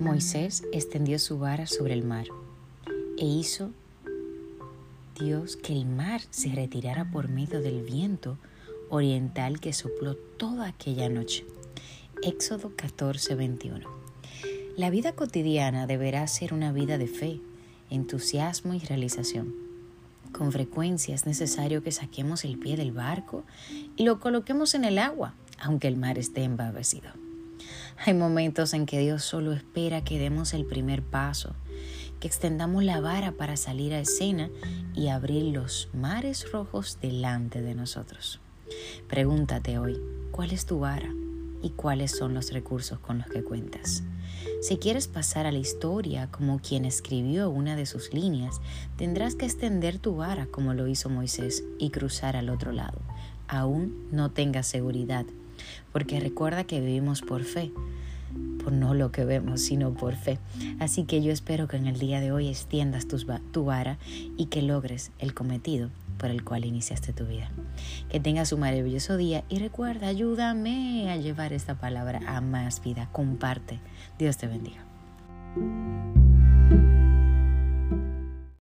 Moisés extendió su vara sobre el mar e hizo Dios que el mar se retirara por medio del viento oriental que sopló toda aquella noche. Éxodo 14, 21. La vida cotidiana deberá ser una vida de fe, entusiasmo y realización. Con frecuencia es necesario que saquemos el pie del barco y lo coloquemos en el agua, aunque el mar esté embravecido. Hay momentos en que Dios solo espera que demos el primer paso, que extendamos la vara para salir a escena y abrir los mares rojos delante de nosotros. Pregúntate hoy, ¿cuál es tu vara y cuáles son los recursos con los que cuentas? Si quieres pasar a la historia como quien escribió una de sus líneas, tendrás que extender tu vara como lo hizo Moisés y cruzar al otro lado. Aún no tengas seguridad, porque recuerda que vivimos por fe, por no lo que vemos, sino por fe. Así que yo espero que en el día de hoy extiendas tu vara y que logres el cometido por el cual iniciaste tu vida. Que tengas un maravilloso día y recuerda, ayúdame a llevar esta palabra a más vida. Comparte. Dios te bendiga.